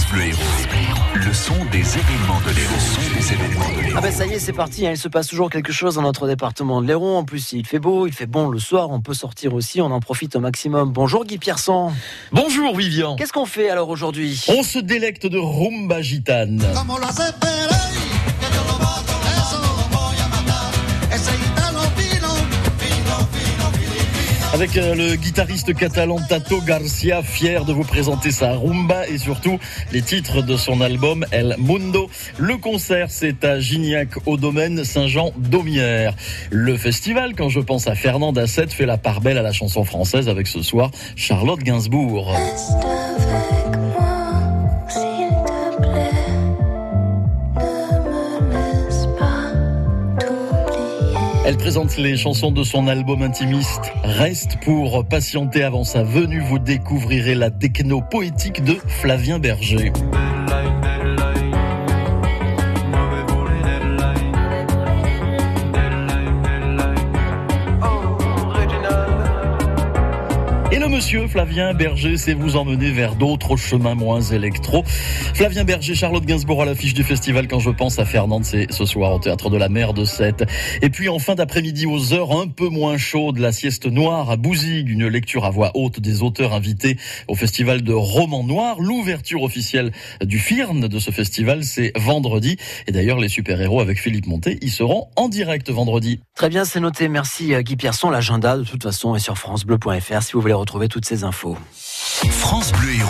France Bleu Héros. Le son des événements de l'Héros. Le son des événements de l'Héros. Ah ben ça y est, c'est parti. hein. Il se passe toujours quelque chose dans notre département de l'Hérault. En plus, il fait beau, il fait bon le soir. On peut sortir aussi. On en profite au maximum. Bonjour Guy Pierson. Bonjour Vivian. Qu'est-ce qu'on fait alors aujourd'hui? On se délecte de rumba gitane. Avec euh, le guitariste catalan Tato Garcia, fier de vous présenter sa rumba et surtout les titres de son album El Mundo. Le concert, c'est à Gignac au domaine Saint-Jean-d'Aumière. Le festival, quand je pense à Fernand Asset, fait la part belle à la chanson française avec ce soir Charlotte Gainsbourg. Elle présente les chansons de son album intimiste Reste pour patienter avant sa venue. Vous découvrirez la techno poétique de Flavien Berger. Le monsieur Flavien Berger sait vous emmener vers d'autres chemins moins électro. Flavien Berger, Charlotte Gainsbourg à l'affiche du festival quand je pense à Fernande, c'est ce soir au théâtre de la mer de Sète. Et puis en fin d'après-midi aux heures un peu moins chaudes, la sieste noire à Bouzigues, une lecture à voix haute des auteurs invités au festival de romans noirs. L'ouverture officielle du FIRN de ce festival, c'est vendredi. Et d'ailleurs, les super-héros avec Philippe Monté, ils seront en direct vendredi. Très bien, c'est noté. Merci euh, Guy Pierson. L'agenda, de toute façon, est sur francebleu.fr si vous voulez retrouver toutes ces infos. France Bleu.